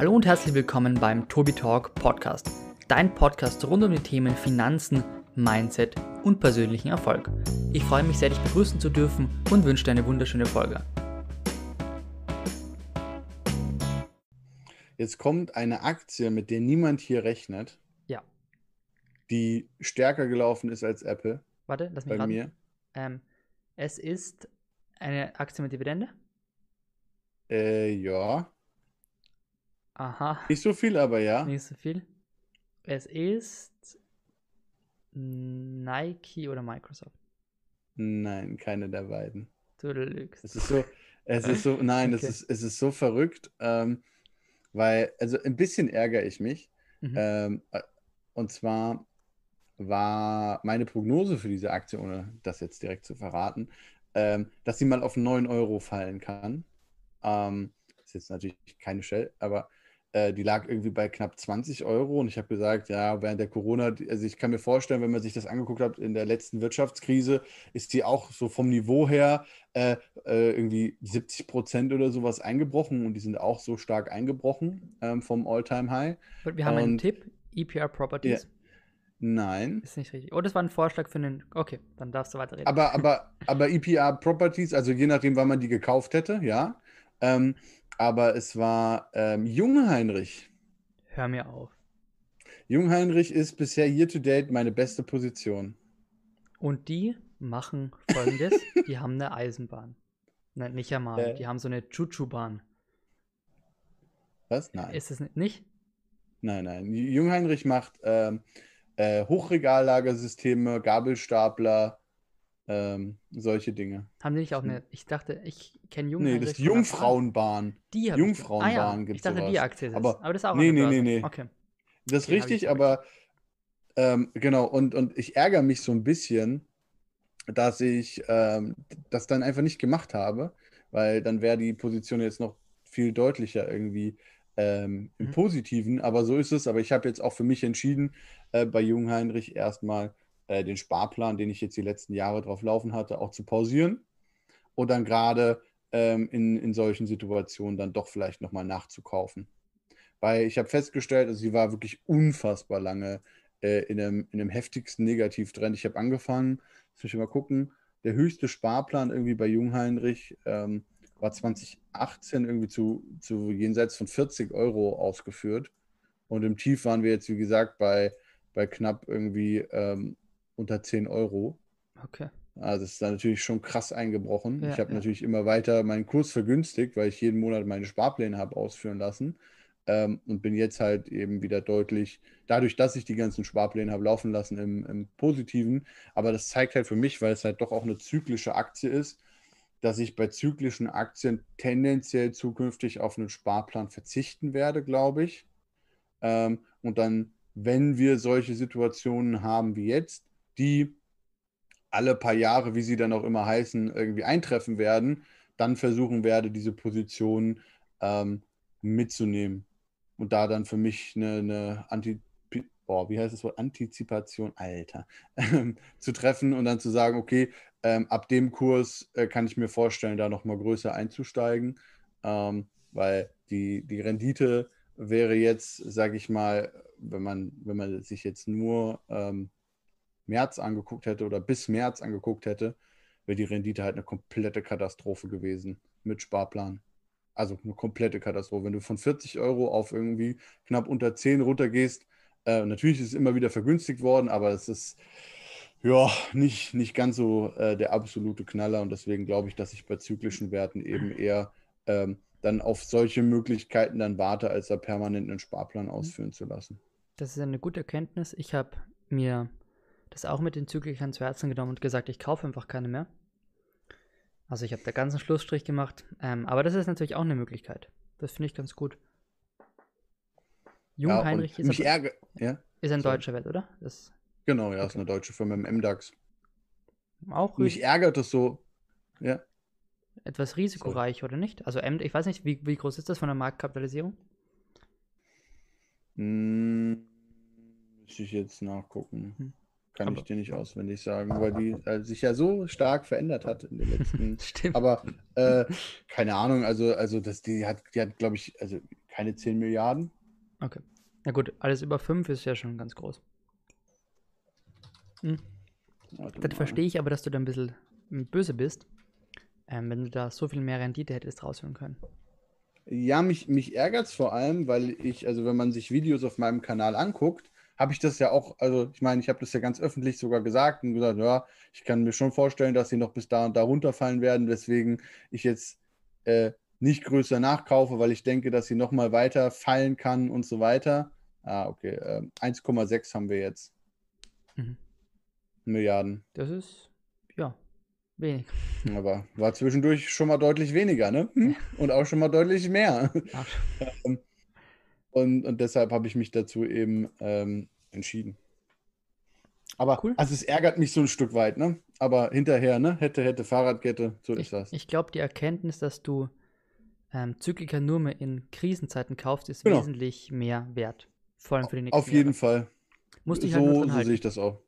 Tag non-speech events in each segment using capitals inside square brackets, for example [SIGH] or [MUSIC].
Hallo und herzlich willkommen beim Tobi Talk Podcast, dein Podcast rund um die Themen Finanzen, Mindset und persönlichen Erfolg. Ich freue mich sehr, dich begrüßen zu dürfen und wünsche dir eine wunderschöne Folge. Jetzt kommt eine Aktie, mit der niemand hier rechnet. Ja. Die stärker gelaufen ist als Apple. Warte, lass mich bei raten. mir. Ähm, es ist eine Aktie mit Dividende. Äh, ja. Aha. Nicht so viel, aber ja. Nicht so viel. Es ist Nike oder Microsoft. Nein, keine der beiden. Du lügst. Es ist so, es ist so, nein, Okay. es, ist, es ist so verrückt, ähm, weil, also ein bisschen ärgere ich mich. Mhm. Ähm, äh, und zwar war meine Prognose für diese Aktie, ohne das jetzt direkt zu verraten, ähm, dass sie mal auf 9 Euro fallen kann. Ähm, ist jetzt natürlich keine Shell, aber äh, die lag irgendwie bei knapp 20 Euro und ich habe gesagt, ja, während der Corona, also ich kann mir vorstellen, wenn man sich das angeguckt hat in der letzten Wirtschaftskrise, ist die auch so vom Niveau her äh, äh, irgendwie 70 Prozent oder sowas eingebrochen und die sind auch so stark eingebrochen ähm, vom All-Time-High. Wir haben einen und- Tipp. EPR Properties. Nein. Ist nicht richtig. Oh, das war ein Vorschlag für einen. Okay, dann darfst du weiterreden. Aber, aber, aber EPR Properties, also je nachdem, wann man die gekauft hätte, ja. Ähm, aber es war ähm, Jungheinrich. Hör mir auf. Jungheinrich ist bisher year to date meine beste Position. Und die machen folgendes: [LAUGHS] Die haben eine Eisenbahn. Nein, nicht einmal. Äh. Die haben so eine Chuchu-Bahn. Was? Nein. Ist es ni- nicht? Nein, nein. Jungheinrich macht ähm, äh, Hochregallagersysteme, Gabelstapler, ähm, solche Dinge. Haben die nicht auch eine. Ich dachte, ich kenne Jungen. Nee, das ist Jungfrauenbahn. Die Jungfrauenbahn ah, ja. gibt's Ich dachte, sowas. die Aktie ist. Aber- Aber das ist auch nee, nee, nee, nee. Okay. Das ist ich richtig, aber ähm, genau, und, und ich ärgere mich so ein bisschen, dass ich ähm, das dann einfach nicht gemacht habe, weil dann wäre die Position jetzt noch viel deutlicher irgendwie ähm, im Mhm. Positiven, aber so ist es. Aber ich habe jetzt auch für mich entschieden, äh, bei Jungheinrich erstmal äh, den Sparplan, den ich jetzt die letzten Jahre drauf laufen hatte, auch zu pausieren und dann gerade ähm, in, in solchen Situationen dann doch vielleicht nochmal nachzukaufen. Weil ich habe festgestellt, also sie war wirklich unfassbar lange äh, in, einem, in einem heftigsten Negativtrend. Ich habe angefangen, jetzt muss ich mal gucken, der höchste Sparplan irgendwie bei Jungheinrich ähm, war 2018 irgendwie zu, zu jenseits von 40 Euro ausgeführt. Und im Tief waren wir jetzt, wie gesagt, bei, bei knapp irgendwie ähm, unter 10 Euro. Okay. Also das ist dann natürlich schon krass eingebrochen. Ja, ich habe ja. natürlich immer weiter meinen Kurs vergünstigt, weil ich jeden Monat meine Sparpläne habe ausführen lassen. Ähm, und bin jetzt halt eben wieder deutlich, dadurch, dass ich die ganzen Sparpläne habe laufen lassen im, im Positiven. Aber das zeigt halt für mich, weil es halt doch auch eine zyklische Aktie ist, dass ich bei zyklischen Aktien tendenziell zukünftig auf einen Sparplan verzichten werde, glaube ich. Ähm, und dann, wenn wir solche Situationen haben wie jetzt, die alle paar Jahre, wie sie dann auch immer heißen, irgendwie eintreffen werden, dann versuchen werde, diese Position ähm, mitzunehmen. Und da dann für mich eine, eine Anti boah, wie heißt das Wort? Antizipation, Alter, ähm, zu treffen und dann zu sagen, okay, ähm, ab dem Kurs äh, kann ich mir vorstellen, da nochmal größer einzusteigen, ähm, weil die, die Rendite wäre jetzt, sage ich mal, wenn man, wenn man sich jetzt nur ähm, März angeguckt hätte oder bis März angeguckt hätte, wäre die Rendite halt eine komplette Katastrophe gewesen mit Sparplan. Also eine komplette Katastrophe. Wenn du von 40 Euro auf irgendwie knapp unter 10 runtergehst, äh, natürlich ist es immer wieder vergünstigt worden, aber es ist ja nicht, nicht ganz so äh, der absolute Knaller und deswegen glaube ich, dass ich bei zyklischen Werten eben eher ähm, dann auf solche Möglichkeiten dann warte, als da permanent einen Sparplan ausführen zu lassen. Das ist eine gute Erkenntnis. Ich habe mir das auch mit den Zyklikern zu Herzen genommen und gesagt, ich kaufe einfach keine mehr. Also ich habe da ganz einen Schlussstrich gemacht. Ähm, aber das ist natürlich auch eine Möglichkeit. Das finde ich ganz gut. Jung Ja, Heinrich ist, mich aber, ja, ist ein sorry. deutscher Wert, oder? Das genau, ja, ist Okay. eine deutsche Firma im MDAX. auch mich ärgert es so, ja, etwas risikoreich, oder nicht? Also ich weiß nicht, wie, wie groß ist das von der Marktkapitalisierung? Hm, müsste ich jetzt nachgucken. Hm. Kann Aber- ich dir nicht auswendig sagen, weil die äh, sich ja so stark verändert hat in den letzten. [LAUGHS] Stimmt. Aber äh, keine Ahnung, also, also dass die hat, die hat, glaube ich, also keine keine 10 Milliarden. Okay. Na gut, alles über 5 ist ja schon ganz groß. Hm. Dann verstehe ich aber, dass du da ein bisschen böse bist, ähm, wenn du da so viel mehr Rendite hättest rausholen können. Ja, mich, mich ärgert es vor allem, weil ich, also wenn man sich Videos auf meinem Kanal anguckt, habe ich das ja auch, also ich meine, ich habe das ja ganz öffentlich sogar gesagt und gesagt, ja, ich kann mir schon vorstellen, dass sie noch bis da und da runterfallen werden, weswegen ich jetzt äh, nicht größer nachkaufe, weil ich denke, dass sie nochmal weiter fallen kann und so weiter. Ah, okay. Äh, 1,6 haben wir jetzt. Mhm. Milliarden. Das ist, ja, wenig. Aber war zwischendurch schon mal deutlich weniger, ne? Hm? Und auch schon mal deutlich mehr. Ähm, und, und deshalb habe ich mich dazu eben ähm, entschieden. Aber cool. also es ärgert mich so ein Stück weit, ne? Aber hinterher, ne? Hätte, hätte, Fahrradkette, so ich, ist das. Ich glaube, die Erkenntnis, dass du ähm, Zykliker nur mehr in Krisenzeiten kaufst, ist genau. wesentlich mehr wert. Vor allem für die nächsten Auf jeden Jahre. Fall. Musste ich halt so, so sehe ich das auch.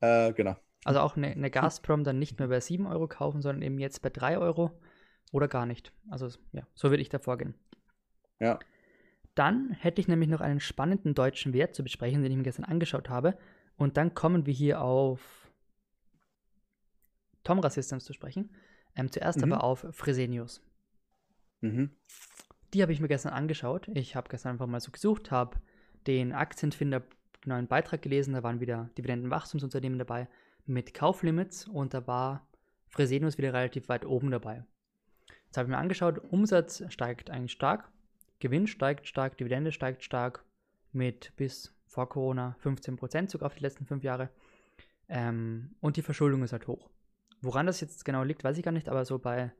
Äh, genau. Also auch eine, eine Gazprom dann nicht mehr bei 7 Euro kaufen, sondern eben jetzt bei 3 Euro oder gar nicht. Also ja, so würde ich da vorgehen. Ja. Dann hätte ich nämlich noch einen spannenden deutschen Wert zu besprechen, den ich mir gestern angeschaut habe. Und dann kommen wir hier auf Tomra Systems zu sprechen. Ähm, zuerst mhm. aber auf Fresenius. Mhm. Die habe ich mir gestern angeschaut. Ich habe gestern einfach mal so gesucht, habe den Aktienfinder neuen Beitrag gelesen. Da waren wieder Dividendenwachstumsunternehmen dabei mit Kauflimits und da war Fresenius wieder relativ weit oben dabei. Jetzt habe ich mir angeschaut, Umsatz steigt eigentlich stark, Gewinn steigt stark, Dividende steigt stark mit bis vor Corona 15% sogar auf die letzten fünf Jahre. Ähm, und die Verschuldung ist halt hoch. Woran das jetzt genau liegt, weiß ich gar nicht, aber so bei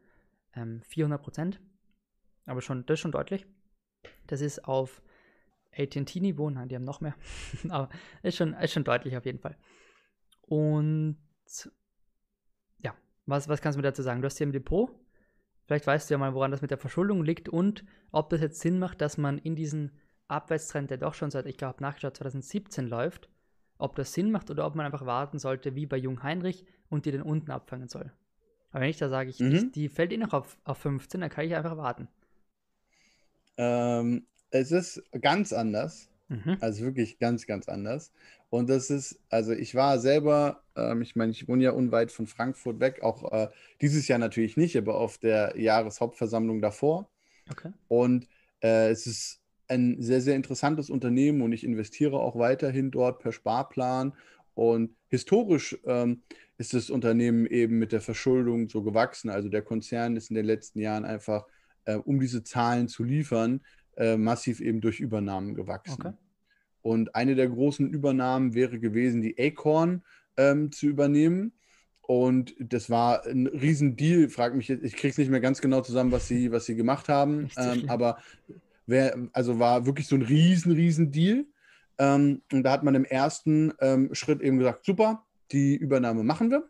ähm, 400%. Aber schon, das ist schon deutlich. Das ist auf AT&T-Niveau, nein, die haben noch mehr. [LAUGHS] aber ist schon, ist schon deutlich auf jeden Fall. Und ja, was, was kannst du mir dazu sagen? Du hast hier im Depot. Vielleicht weißt du ja mal, woran das mit der Verschuldung liegt und ob das jetzt Sinn macht, dass man in diesen Abwärtstrend, der doch schon seit, ich glaube, nachgeschaut 2017 läuft, ob das Sinn macht oder ob man einfach warten sollte, wie bei Jung Heinrich und die den unten abfangen soll. Aber wenn ich da sage, ich, mhm. die, die, fällt eh noch auf, auf 15, dann kann ich einfach warten. Ähm, es ist ganz anders. Mhm. Also wirklich ganz, ganz anders. Und das ist, also ich war selber, ähm, ich meine, ich wohne ja unweit von Frankfurt weg, auch äh, dieses Jahr natürlich nicht, aber auf der Jahreshauptversammlung davor. Okay. Und äh, es ist ein sehr, sehr interessantes Unternehmen und ich investiere auch weiterhin dort per Sparplan. Und historisch ähm, ist das Unternehmen eben mit der Verschuldung so gewachsen. Also der Konzern ist in den letzten Jahren einfach, äh, um diese Zahlen zu liefern, äh, massiv eben durch Übernahmen gewachsen. Okay. Und eine der großen Übernahmen wäre gewesen, die Acorn ähm, zu übernehmen. Und das war ein Riesendeal. Frag mich jetzt, ich kriege es nicht mehr ganz genau zusammen, was sie, was sie gemacht haben. Ähm, aber wär, also war wirklich so ein riesen, riesen Deal. Ähm, und da hat man im ersten ähm, Schritt eben gesagt, super, die Übernahme machen wir.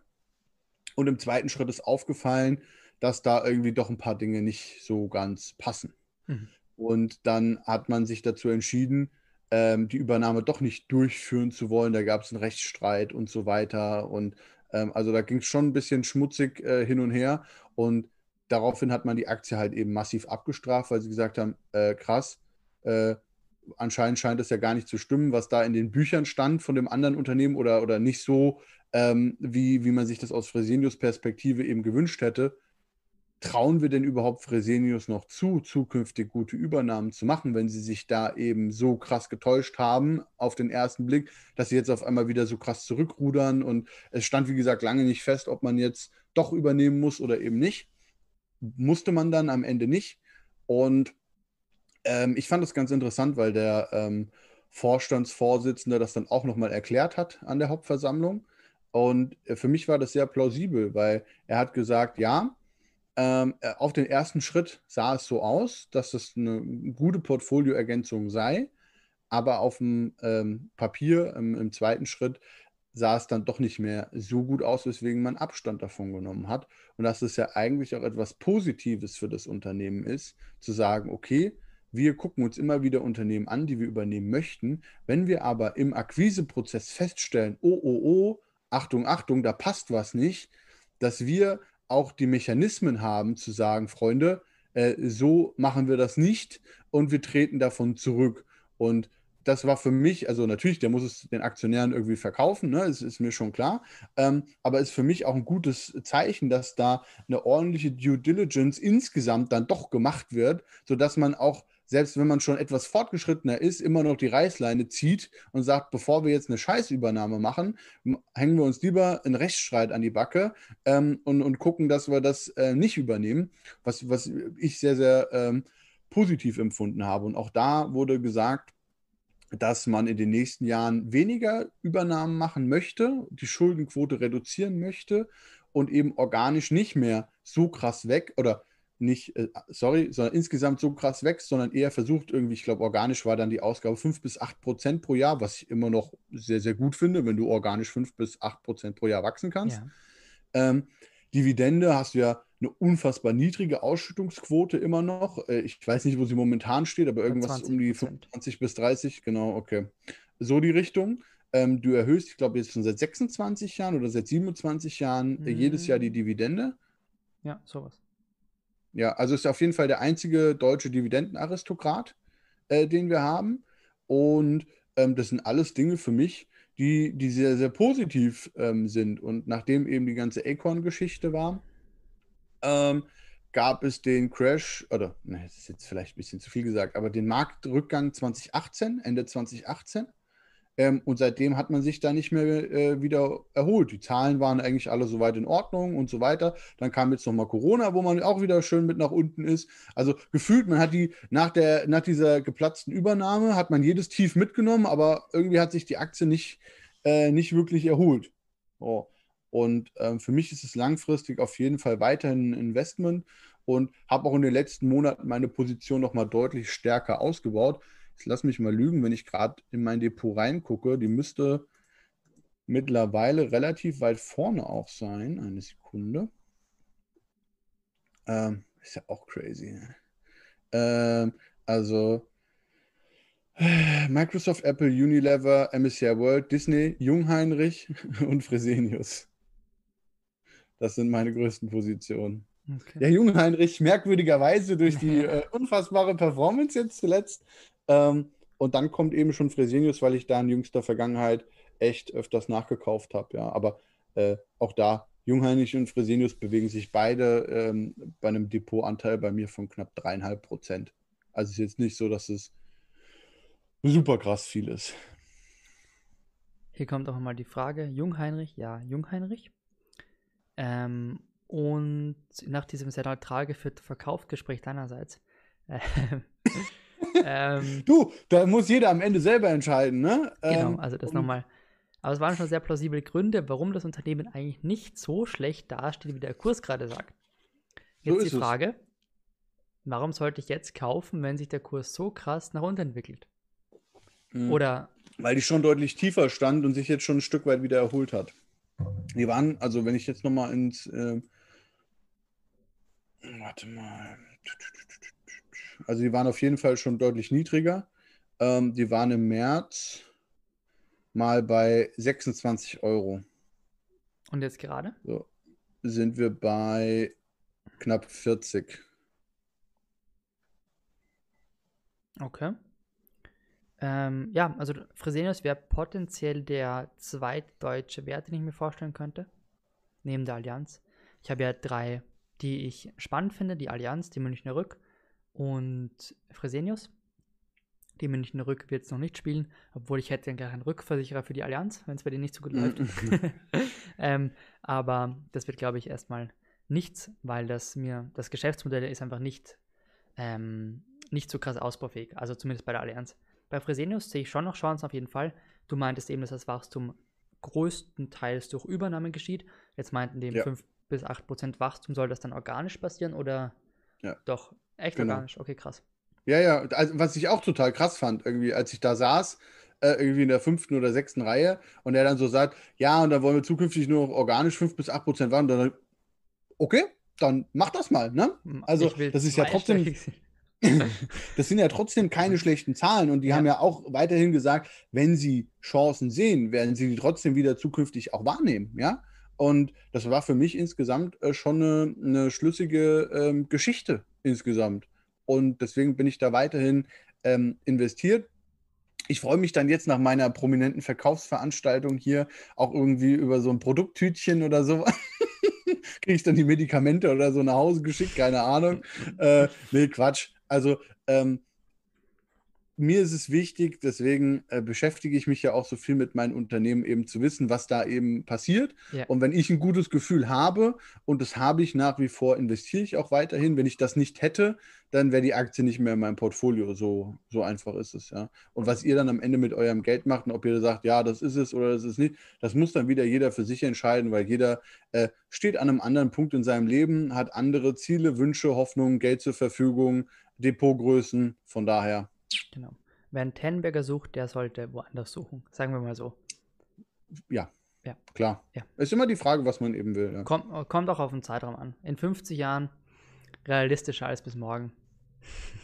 Und im zweiten Schritt ist aufgefallen, dass da irgendwie doch ein paar Dinge nicht so ganz passen. Mhm. Und dann hat man sich dazu entschieden, ähm, die Übernahme doch nicht durchführen zu wollen. Da gab es einen Rechtsstreit und so weiter. Und ähm, also da ging es schon ein bisschen schmutzig äh, hin und her. Und daraufhin hat man die Aktie halt eben massiv abgestraft, weil sie gesagt haben, äh, krass, äh, anscheinend scheint es ja gar nicht zu stimmen, was da in den Büchern stand von dem anderen Unternehmen oder, oder nicht so, ähm, wie, wie man sich das aus Fresenius Perspektive eben gewünscht hätte trauen wir denn überhaupt Fresenius noch zu, zukünftig gute Übernahmen zu machen, wenn sie sich da eben so krass getäuscht haben auf den ersten Blick, dass sie jetzt auf einmal wieder so krass zurückrudern und es stand, wie gesagt, lange nicht fest, ob man jetzt doch übernehmen muss oder eben nicht. Musste man dann am Ende nicht. Und ähm, ich fand das ganz interessant, weil der ähm, Vorstandsvorsitzende das dann auch nochmal erklärt hat an der Hauptversammlung. Und äh, für mich war das sehr plausibel, weil er hat gesagt, ja, ähm, äh, auf den ersten Schritt sah es so aus, dass es eine gute Portfolioergänzung sei, aber auf dem ähm, Papier im, im, zweiten Schritt sah es dann doch nicht mehr so gut aus, weswegen man Abstand davon genommen hat. Und dass es ja eigentlich auch etwas Positives für das Unternehmen ist, zu sagen, okay, wir gucken uns immer wieder Unternehmen an, die wir übernehmen möchten. Wenn wir aber im Akquiseprozess feststellen, oh, oh, oh, Achtung, Achtung, da passt was nicht, dass wir auch die Mechanismen haben zu sagen, Freunde, äh, so machen wir das nicht und wir treten davon zurück. Und das war für mich, also natürlich, der muss es den Aktionären irgendwie verkaufen, ne? das ist mir schon klar, ähm, aber ist für mich auch ein gutes Zeichen, dass da eine ordentliche Due Diligence insgesamt dann doch gemacht wird, sodass man auch, selbst wenn man schon etwas fortgeschrittener ist, immer noch die Reißleine zieht und sagt, bevor wir jetzt eine Scheißübernahme machen, hängen wir uns lieber einen Rechtsstreit an die Backe ähm, und, und gucken, dass wir das äh, nicht übernehmen, was, was ich sehr, sehr ähm, positiv empfunden habe. Und auch da wurde gesagt, dass man in den nächsten Jahren weniger Übernahmen machen möchte, die Schuldenquote reduzieren möchte und eben organisch nicht mehr so krass weg oder nicht, äh, sorry, sondern insgesamt so krass wächst, sondern eher versucht irgendwie, ich glaube, organisch war dann die Ausgabe 5 bis 8 Prozent pro Jahr, was ich immer noch sehr, sehr gut finde, wenn du organisch 5 bis 8 Prozent pro Jahr wachsen kannst. Ja. Ähm, Dividende hast du ja eine unfassbar niedrige Ausschüttungsquote immer noch. Äh, ich weiß nicht, wo sie momentan steht, aber irgendwas um die 25 bis 30, genau, okay. So die Richtung. Ähm, du erhöhst, ich glaube, jetzt schon seit 26 Jahren oder seit 27 Jahren mhm. jedes Jahr die. Dividende. Ja, sowas. Ja, also ist auf jeden Fall der einzige deutsche Dividendenaristokrat, äh, den wir haben. Und ähm, das sind alles Dinge für mich, die, die sehr, sehr positiv ähm, sind. Und nachdem eben die ganze Acorn-Geschichte war, ähm, gab es den Crash, oder, ne, das ist jetzt vielleicht ein bisschen zu viel gesagt, aber den Marktrückgang 2018, Ende 2018. Ähm, und seitdem hat man sich da nicht mehr äh, wieder erholt. Die Zahlen waren eigentlich alle soweit in Ordnung und so weiter. Dann kam jetzt nochmal Corona, wo man auch wieder schön mit nach unten ist. Also gefühlt, man hat die nach, der, nach dieser geplatzten Übernahme, hat man jedes Tief mitgenommen, aber irgendwie hat sich die Aktie nicht, äh, nicht wirklich erholt. Oh. Und ähm, für mich ist es langfristig auf jeden Fall weiterhin ein Investment und habe auch in den letzten Monaten meine Position nochmal deutlich stärker ausgebaut. Lass mich mal lügen, wenn ich gerade in mein Depot reingucke. Die müsste mittlerweile relativ weit vorne auch sein. Eine Sekunde. Ähm, ist ja auch crazy. Ähm, also Microsoft, Apple, Unilever, MSCI World, Disney, Jungheinrich [LAUGHS] und Fresenius. Das sind meine größten Positionen. Okay. Der Jungheinrich merkwürdigerweise durch die [LAUGHS] äh, unfassbare Performance jetzt zuletzt ähm, und dann kommt eben schon Fresenius, weil ich da in jüngster Vergangenheit echt öfters nachgekauft habe. Ja, aber äh, auch da, Jungheinrich und Fresenius bewegen sich beide ähm, bei einem Depotanteil bei mir von knapp dreieinhalb Prozent. Also es ist jetzt nicht so, dass es super krass viel ist. Hier kommt auch mal die Frage: Jungheinrich, ja, Jungheinrich. Ähm, und nach diesem sehr neutral geführten Verkaufsgespräch deinerseits äh, [LAUGHS] ähm, [LAUGHS] du, da muss jeder am Ende selber entscheiden, ne? Genau, ähm, also das nochmal. Aber es waren schon sehr plausible Gründe, warum das Unternehmen eigentlich nicht so schlecht dasteht, wie der Kurs gerade sagt. Jetzt so die Frage, es. warum sollte ich jetzt kaufen, wenn sich der Kurs so krass nach unten entwickelt? Mhm. Oder. Weil die schon deutlich tiefer stand und sich jetzt schon ein Stück weit wieder erholt hat. Die waren, also wenn ich jetzt nochmal ins. Äh, warte mal. Also die waren auf jeden Fall schon deutlich niedriger. Ähm, die waren im März mal bei 26 Euro. Und jetzt gerade? So, sind wir bei knapp 40. Okay. Ähm, ja, also Fresenius wäre potenziell der zweitdeutsche Wert, den ich mir vorstellen könnte, neben der Allianz. Ich habe ja drei, die ich spannend finde, die Allianz, die Münchner Rück und Fresenius. Die Münchner Rück wird es noch nicht spielen, obwohl ich hätte gleich einen Rückversicherer für die Allianz, wenn es bei denen nicht so gut läuft. [LAUGHS] ähm, aber das wird, glaube ich, erstmal nichts, weil das mir, das Geschäftsmodell ist einfach nicht, ähm, nicht so krass ausbaufähig, also zumindest bei der Allianz. Bei Fresenius sehe ich schon noch Chancen auf jeden Fall. Du meintest eben, dass das Wachstum größtenteils durch Übernahmen geschieht. Jetzt meinten die ja. 5 bis 8 Prozent Wachstum, soll das dann organisch passieren oder ja. doch Echt genau. organisch, okay, krass. Ja, ja, also, was ich auch total krass fand, irgendwie, als ich da saß, äh, irgendwie in der fünften oder sechsten Reihe und er dann so sagt, ja, und dann wollen wir zukünftig nur noch organisch 5 bis 8 Prozent waren, dann, okay, dann mach das mal, ne? Also, das ist ja trotzdem. [LAUGHS] das sind ja trotzdem keine schlechten Zahlen und die ja. haben ja auch weiterhin gesagt, wenn sie Chancen sehen, werden sie die trotzdem wieder zukünftig auch wahrnehmen, ja? Und das war für mich insgesamt äh, schon eine, eine schlüssige ähm, Geschichte insgesamt. Und deswegen bin ich da weiterhin ähm, investiert. Ich freue mich dann jetzt nach meiner prominenten Verkaufsveranstaltung hier auch irgendwie über so ein Produkttütchen oder so. [LAUGHS] Kriege ich dann die Medikamente oder so nach Hause geschickt, keine Ahnung. Äh, nee, Quatsch. Also ähm, mir ist es wichtig, deswegen äh, beschäftige ich mich ja auch so viel mit meinen Unternehmen, eben zu wissen, was da eben passiert. Ja. Und wenn ich ein gutes Gefühl habe, und das habe ich nach wie vor, investiere ich auch weiterhin. Wenn ich das nicht hätte, dann wäre die Aktie nicht mehr in meinem Portfolio. So, so einfach ist es, ja. Und was ihr dann am Ende mit eurem Geld macht und ob ihr sagt, ja, das ist es oder das ist nicht, das muss dann wieder jeder für sich entscheiden, weil jeder äh, steht an einem anderen Punkt in seinem Leben, hat andere Ziele, Wünsche, Hoffnungen, Geld zur Verfügung, Depotgrößen. Von daher Genau. Wer einen Tenberger sucht, der sollte woanders suchen. Sagen wir mal so. Ja. Ja. Klar. Ja. Ist immer die Frage, was man eben will. Ja. Kommt, kommt auch auf den Zeitraum an. In 50 Jahren realistischer als bis morgen.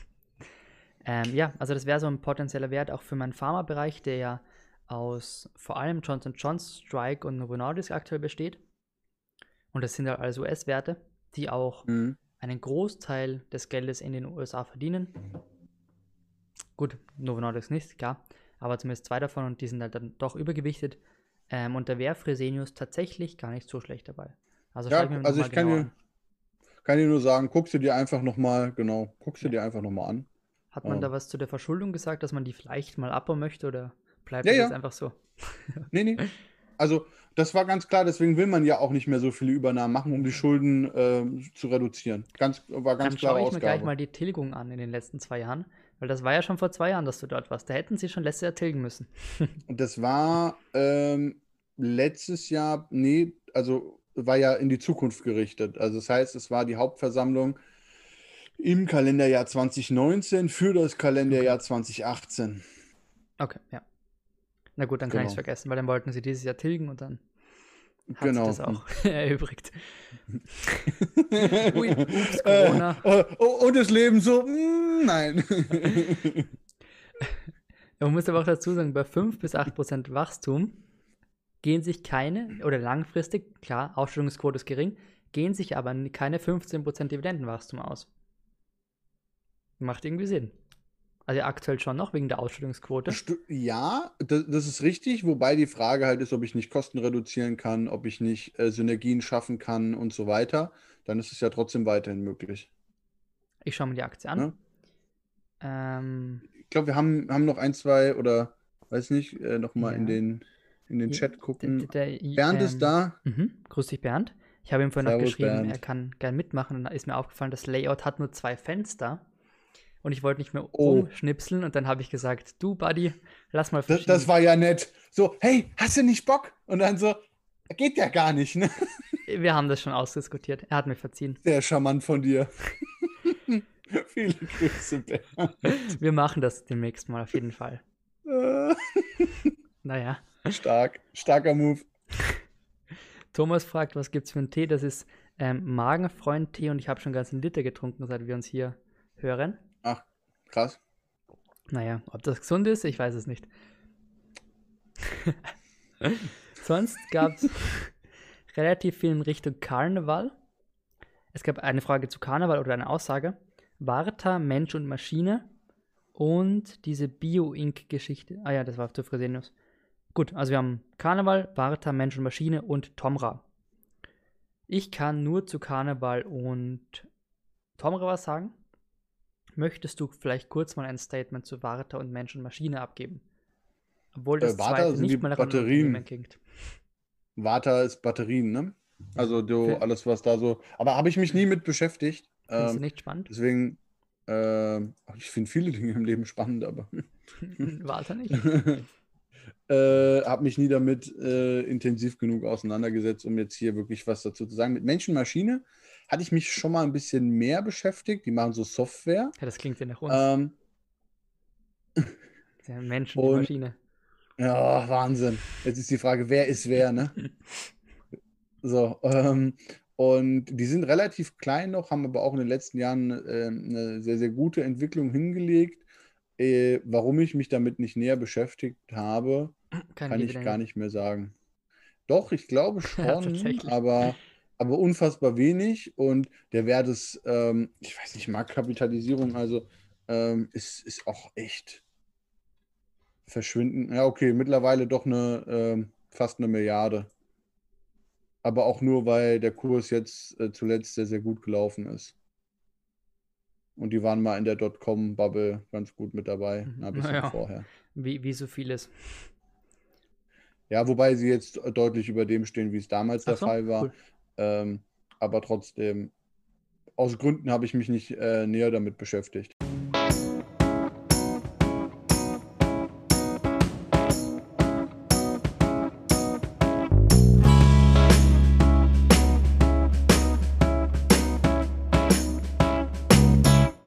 [LAUGHS] ähm, ja, also das wäre so ein potenzieller Wert auch für meinen Pharmabereich, der ja aus vor allem Johnson Johnson, Strike und Novo Nordisk aktuell besteht. Und das sind ja alles US-Werte, die auch mhm. einen Großteil des Geldes in den USA verdienen. Gut, Novo Nordisk nicht, klar. Aber zumindest zwei davon und die sind halt dann doch übergewichtet. Ähm, und da wäre Fresenius tatsächlich gar nicht so schlecht dabei. Also, ja, also ich kann dir, kann dir nur sagen, guckst du dir einfach nochmal, genau, guckst du ja. dir einfach nochmal an. Hat man ähm. da was zu der Verschuldung gesagt, dass man die vielleicht mal abbauen möchte oder bleibt ja, das ja. einfach so? [LAUGHS] nee, nee. Also das war ganz klar, deswegen will man ja auch nicht mehr so viele Übernahmen machen, um die Schulden äh, zu reduzieren. Ganz, war ganz klar. Dann schaue ich mir gleich mal die Tilgung an in den letzten zwei Jahren. Weil das war ja schon vor zwei Jahren, dass du dort warst. Da hätten sie schon letztes Jahr tilgen müssen. Und [LAUGHS] das war ähm, letztes Jahr, nee, also war ja in die Zukunft gerichtet. Also das heißt, es war die Hauptversammlung im Kalenderjahr 2019 für das Kalenderjahr okay. 2018. Okay, ja. Na gut, dann kann genau. ich es vergessen, weil dann wollten sie dieses Jahr tilgen und dann hat genau. das auch [LAUGHS] erübrigt. [LAUGHS] Ui, ups, Corona. Äh, äh, und das Leben so, mm, nein. [LAUGHS] Man muss aber auch dazu sagen, bei 5 bis 8 Prozent Wachstum gehen sich keine, oder langfristig, klar, Ausstellungsquote ist gering, gehen sich aber keine 15 Prozent Dividendenwachstum aus. Macht irgendwie Sinn. Also aktuell schon noch wegen der Ausstellungsquote. Ja, das, das, ist richtig, wobei die Frage halt ist, ob ich nicht Kosten reduzieren kann, ob ich nicht äh, Synergien schaffen kann und so weiter. Dann ist es ja trotzdem weiterhin möglich. Ich schaue mir die Aktie an. Ja? Ähm, ich glaube, wir haben, haben noch ein, zwei oder weiß nicht, äh, nochmal ja. in den, in den Chat gucken. Der, der, Bernd ähm, ist da. Mhm. Grüß dich, Bernd. Ich habe ihm vorhin noch geschrieben, Bernd. er kann gern mitmachen. Und da ist mir aufgefallen, das Layout hat nur zwei Fenster und ich wollte nicht mehr oh. umschnipseln und dann habe ich gesagt, du Buddy, lass mal das, das, war ja nett. So, hey, hast du nicht Bock? Und dann so, geht ja gar nicht, ne? [LAUGHS] Wir haben das schon ausdiskutiert. Er hat mir verziehen. Sehr charmant von dir. [LAUGHS] Viele Grüße, Bernd. Wir machen das demnächst mal auf jeden Fall. [LAUGHS] naja. Stark, starker Move. Thomas fragt, was gibt es für einen Tee? Das ist ähm, Magenfreund-Tee und ich habe schon ganz einen Liter getrunken, seit wir uns hier hören. Krass. Naja, ob das gesund ist, ich weiß es nicht. [LAUGHS] Sonst gab es [LAUGHS] relativ viel in Richtung Karneval. Es gab eine Frage zu Karneval oder eine Aussage. Warta, Mensch und Maschine und diese Bio-Ink-Geschichte. Ah ja, das war zu Fresenius. Gut, also wir haben Karneval, Warta, Mensch und Maschine und Tomra. Ich kann nur zu Karneval und Tomra was sagen. Möchtest du vielleicht kurz mal ein Statement zu Warta und Mensch und Maschine abgeben? Obwohl das äh, Warta sind nicht mal Batterien. Warta ist Batterien, ne? Also du, alles, was da so. Aber habe ich mich nie mit beschäftigt. Findest ähm, du nicht spannend? Deswegen, äh, ich finde viele Dinge im Leben spannend, aber. [LAUGHS] Warta nicht. [LAUGHS] äh, habe mich nie damit äh, intensiv genug auseinandergesetzt, um jetzt hier wirklich was dazu zu sagen. Mit Menschenmaschine hatte ich mich schon mal ein bisschen mehr beschäftigt. Die machen so Software. Ja, das klingt ja nach uns. Ähm, [LAUGHS] ja, Menschen, und, Maschine. Ja, Wahnsinn. Jetzt ist die Frage, wer ist wer, ne? [LAUGHS] so, ähm, und die sind relativ klein noch, haben aber auch in den letzten Jahren äh, eine sehr, sehr gute Entwicklung hingelegt. Äh, warum ich mich damit nicht näher beschäftigt habe, Keine kann ich gar nicht mehr sagen. Doch, ich glaube [LAUGHS] Ja, schon, tatsächlich. aber, aber unfassbar wenig. Und der Wert ist, ähm, ich weiß nicht, Marktkapitalisierung, also ähm, ist, ist auch echt verschwinden. Ja, okay, mittlerweile doch eine ähm, fast eine Milliarde. Aber auch nur, weil der Kurs jetzt äh, zuletzt sehr, sehr gut gelaufen ist. Und die waren mal in der Dotcom-Bubble ganz gut mit dabei, Mhm. ein bisschen Naja. vorher. Wie, wie so vieles. Ja, wobei sie jetzt deutlich über dem stehen, wie es damals der so, Fall war. cool. Ähm, aber trotzdem, aus Gründen habe ich mich nicht äh, näher damit beschäftigt.